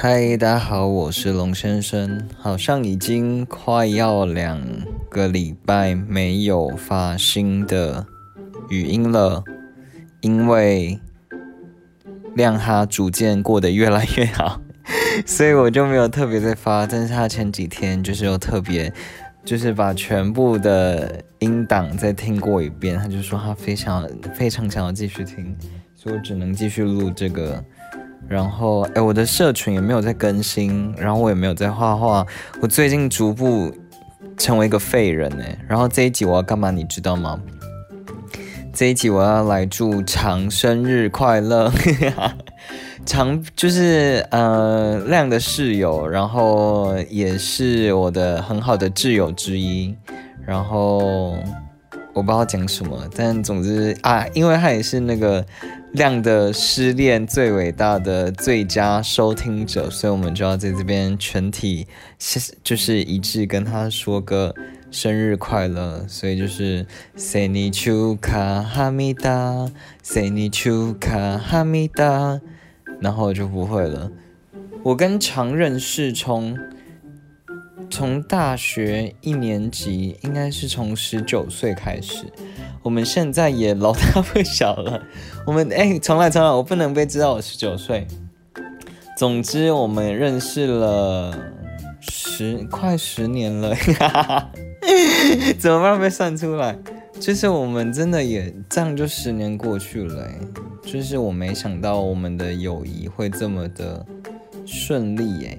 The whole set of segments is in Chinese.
嗨，大家好，我是龙先生。好像已经快要两个礼拜没有发新的语音了，因为亮哈逐渐过得越来越好，所以我就没有特别在发。但是他前几天就是有特别，就是把全部的音档再听过一遍，他就说他非常非常想要继续听，所以我只能继续录这个。然后，哎，我的社群也没有在更新，然后我也没有在画画。我最近逐步成为一个废人哎。然后这一集我要干嘛？你知道吗？这一集我要来祝长生日快乐。长就是呃亮的室友，然后也是我的很好的挚友之一。然后我不知道讲什么，但总之啊，因为他也是那个。亮的失恋最伟大的最佳收听者，所以我们就要在这边全体就是一致跟他说个生日快乐。所以就是 Say ni chuka hamida，Say ni chuka hamida，然后就不会了。我跟常认识从从大学一年级，应该是从十九岁开始。我们现在也老大不小了，我们哎，重来重来，我不能被知道我十九岁。总之，我们认识了十快十年了，哈 哈怎么办被算出来？就是我们真的也这样，就十年过去了，就是我没想到我们的友谊会这么的顺利，哎，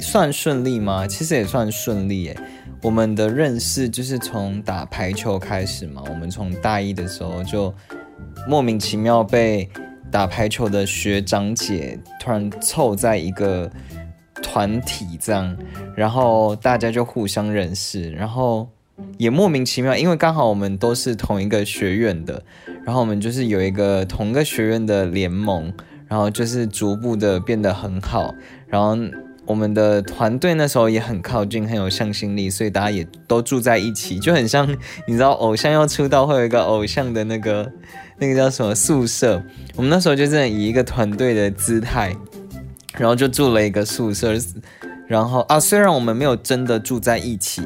算顺利吗？其实也算顺利，哎。我们的认识就是从打排球开始嘛。我们从大一的时候就莫名其妙被打排球的学长姐突然凑在一个团体这样，然后大家就互相认识，然后也莫名其妙，因为刚好我们都是同一个学院的，然后我们就是有一个同个学院的联盟，然后就是逐步的变得很好，然后。我们的团队那时候也很靠近，很有向心力，所以大家也都住在一起，就很像你知道，偶像要出道会有一个偶像的那个那个叫什么宿舍。我们那时候就真的以一个团队的姿态，然后就住了一个宿舍。然后啊，虽然我们没有真的住在一起，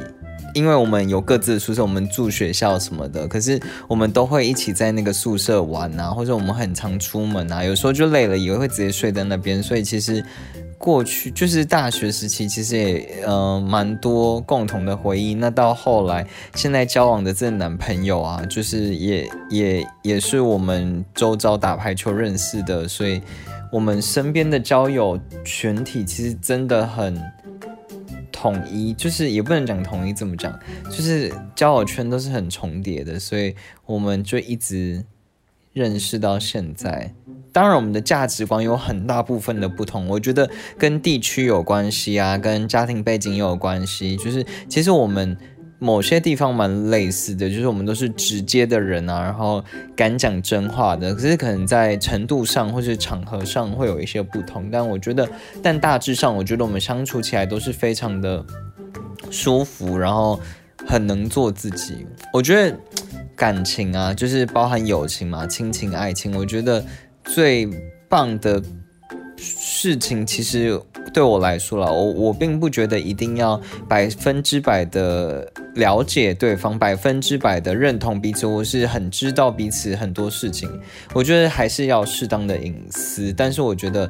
因为我们有各自的宿舍，我们住学校什么的，可是我们都会一起在那个宿舍玩啊，或者我们很常出门啊，有时候就累了也会直接睡在那边，所以其实。过去就是大学时期，其实也呃蛮多共同的回忆。那到后来，现在交往的这男朋友啊，就是也也也是我们周遭打排球认识的，所以我们身边的交友群体其实真的很统一，就是也不能讲统一，怎么讲，就是交友圈都是很重叠的，所以我们就一直。认识到现在，当然我们的价值观有很大部分的不同，我觉得跟地区有关系啊，跟家庭背景也有关系。就是其实我们某些地方蛮类似的，就是我们都是直接的人啊，然后敢讲真话的。可是可能在程度上或是场合上会有一些不同，但我觉得，但大致上我觉得我们相处起来都是非常的舒服，然后很能做自己。我觉得。感情啊，就是包含友情嘛，亲情、爱情。我觉得最棒的事情，其实对我来说了，我我并不觉得一定要百分之百的了解对方，百分之百的认同彼此。我是很知道彼此很多事情，我觉得还是要适当的隐私。但是我觉得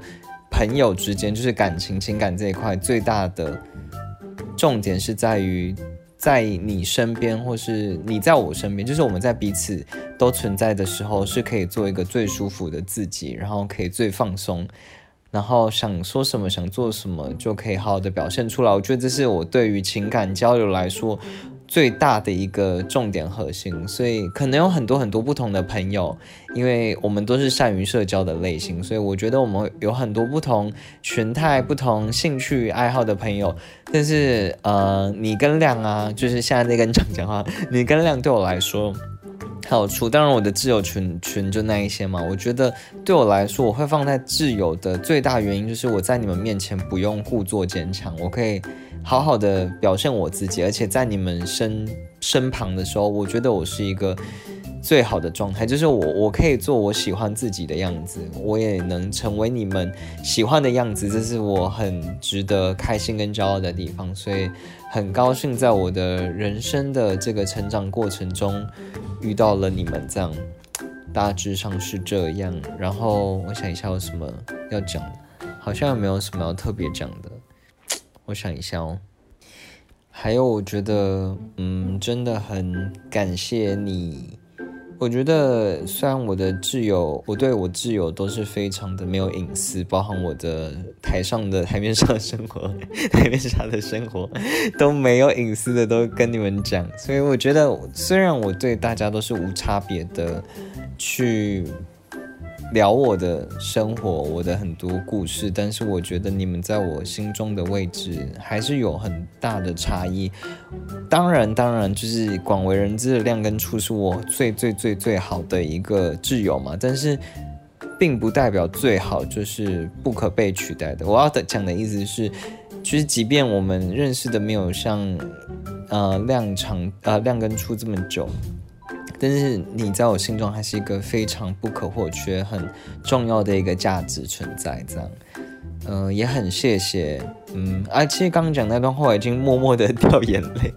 朋友之间，就是感情、情感这一块，最大的重点是在于。在你身边，或是你在我身边，就是我们在彼此都存在的时候，是可以做一个最舒服的自己，然后可以最放松，然后想说什么、想做什么，就可以好好的表现出来。我觉得这是我对于情感交流来说。最大的一个重点核心，所以可能有很多很多不同的朋友，因为我们都是善于社交的类型，所以我觉得我们有很多不同群态、不同兴趣爱好的朋友。但是，呃，你跟亮啊，就是现在在跟你讲话，你跟亮对我来说好处，当然我的挚友群群就那一些嘛。我觉得对我来说，我会放在挚友的最大原因就是我在你们面前不用故作坚强，我可以。好好的表现我自己，而且在你们身身旁的时候，我觉得我是一个最好的状态，就是我我可以做我喜欢自己的样子，我也能成为你们喜欢的样子，这是我很值得开心跟骄傲的地方，所以很高兴在我的人生的这个成长过程中遇到了你们，这样大致上是这样。然后我想一下有什么要讲的，好像也没有什么要特别讲的，我想一下哦。还有，我觉得，嗯，真的很感谢你。我觉得，虽然我的挚友，我对我挚友都是非常的没有隐私，包含我的台上的台面上的生活，台面上的生活都没有隐私的，都跟你们讲。所以我觉得，虽然我对大家都是无差别的去。聊我的生活，我的很多故事，但是我觉得你们在我心中的位置还是有很大的差异。当然，当然，就是广为人知的亮跟初是我最最最最好的一个挚友嘛，但是并不代表最好就是不可被取代的。我要的讲的意思是，其实即便我们认识的没有像呃亮长呃亮跟初这么久。但是你在我心中还是一个非常不可或缺、很重要的一个价值存在，这样，嗯，也很谢谢，嗯，啊，其实刚刚讲那段话我已经默默的 掉眼泪，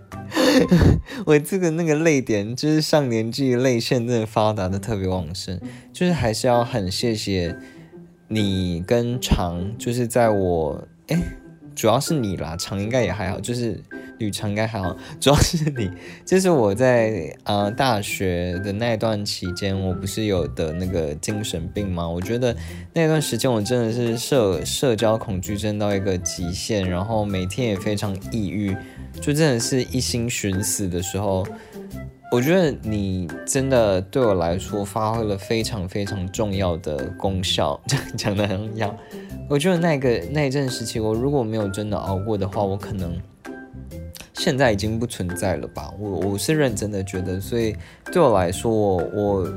我这个那个泪点就是上年纪泪腺真的发达的特别旺盛，就是还是要很谢谢你跟长，就是在我，哎，主要是你啦，长应该也还好，就是。旅程应该还好，主要是你，就是我在呃大学的那段期间，我不是有的那个精神病吗？我觉得那段时间我真的是社社交恐惧症到一个极限，然后每天也非常抑郁，就真的是一心寻死的时候。我觉得你真的对我来说发挥了非常非常重要的功效，这 样讲的很要。我觉得那个那一阵时期，我如果没有真的熬过的话，我可能。现在已经不存在了吧？我我是认真的觉得，所以对我来说，我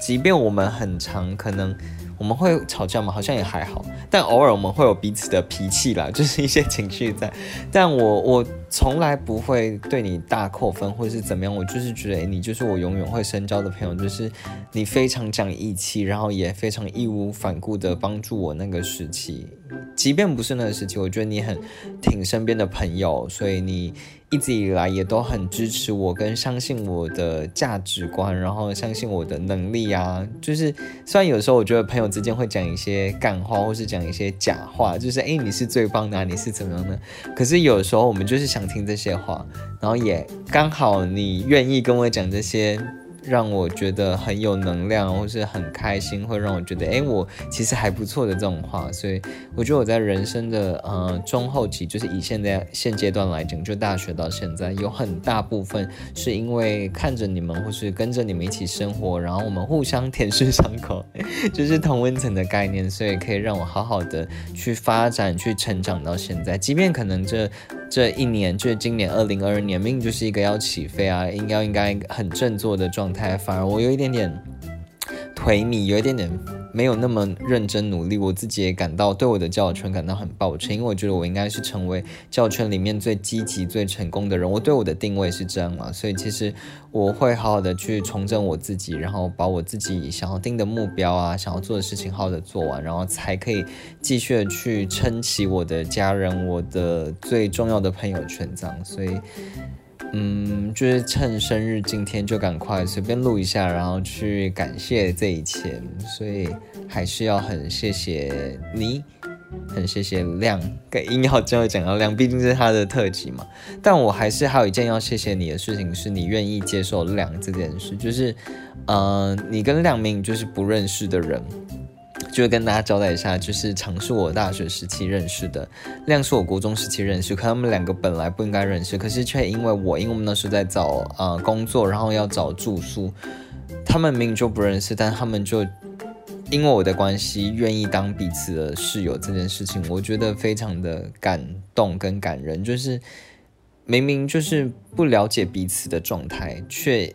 即便我们很长，可能我们会吵架吗，好像也还好，但偶尔我们会有彼此的脾气啦，就是一些情绪在。但我我从来不会对你大扣分或是怎么样，我就是觉得，你就是我永远会深交的朋友，就是你非常讲义气，然后也非常义无反顾的帮助我那个时期。即便不是那个时期，我觉得你很挺身边的朋友，所以你一直以来也都很支持我，跟相信我的价值观，然后相信我的能力啊。就是虽然有时候我觉得朋友之间会讲一些干话，或是讲一些假话，就是诶，你是最棒的，你是怎么样的？可是有时候我们就是想听这些话，然后也刚好你愿意跟我讲这些。让我觉得很有能量，或是很开心，会让我觉得，哎，我其实还不错的这种话，所以我觉得我在人生的呃中后期，就是以现在现阶段来讲，就大学到现在，有很大部分是因为看着你们，或是跟着你们一起生活，然后我们互相舔舐伤口，就是同温层的概念，所以可以让我好好的去发展、去成长到现在，即便可能这。这一年就是今年二零二二年，明明就是一个要起飞啊，应该应该很振作的状态，反而我有一点点颓靡，有一点点没有那么认真努力，我自己也感到对我的交友圈感到很抱歉，因为我觉得我应该是成为交友圈里面最积极、最成功的人，我对我的定位是这样嘛，所以其实我会好好的去重整我自己，然后把我自己想要定的目标啊，想要做的事情好好的做完，然后才可以继续的去撑起我的家人、我的最重要的朋友圈这样，所以。嗯，就是趁生日今天就赶快随便录一下，然后去感谢这一切，所以还是要很谢谢你，很谢谢亮，跟硬要最后讲到亮，毕竟是他的特辑嘛。但我还是还有一件要谢谢你的事情，是你愿意接受亮这件事，就是，呃，你跟亮明就是不认识的人。就跟大家交代一下，就是常是我大学时期认识的，亮是我国中时期认识，可他们两个本来不应该认识，可是却因为我，因为我们那时候在找呃工作，然后要找住宿，他们明明就不认识，但他们就因为我的关系，愿意当彼此的室友这件事情，我觉得非常的感动跟感人，就是明明就是不了解彼此的状态，却。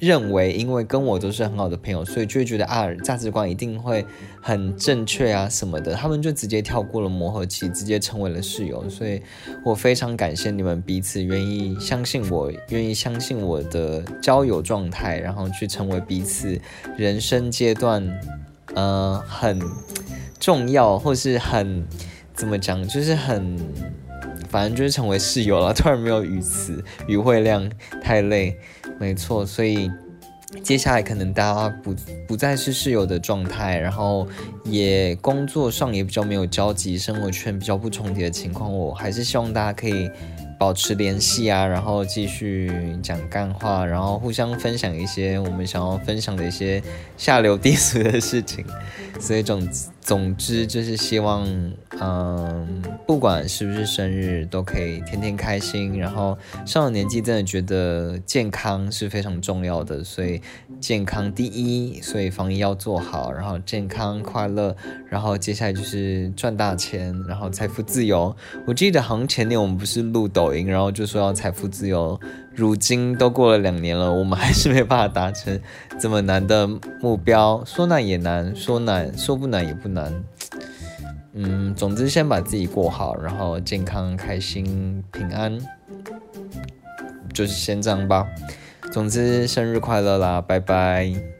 认为，因为跟我都是很好的朋友，所以就会觉得啊，价值观一定会很正确啊什么的。他们就直接跳过了磨合期，直接成为了室友。所以我非常感谢你们彼此愿意相信我，愿意相信我的交友状态，然后去成为彼此人生阶段，呃，很重要或是很怎么讲，就是很，反正就是成为室友了。突然没有语词，语汇量太累。没错，所以接下来可能大家不不再是室友的状态，然后也工作上也比较没有交集，生活圈比较不重叠的情况，我还是希望大家可以保持联系啊，然后继续讲干话，然后互相分享一些我们想要分享的一些下流低俗的事情。所以总之总之就是希望，嗯，不管是不是生日，都可以天天开心。然后上了年纪，真的觉得健康是非常重要的，所以健康第一，所以防疫要做好。然后健康快乐，然后接下来就是赚大钱，然后财富自由。我记得好像前年我们不是录抖音，然后就说要财富自由。如今都过了两年了，我们还是没办法达成这么难的目标。说难也难，说难说不难也不难。嗯，总之先把自己过好，然后健康、开心、平安，就是先这样吧。总之，生日快乐啦，拜拜。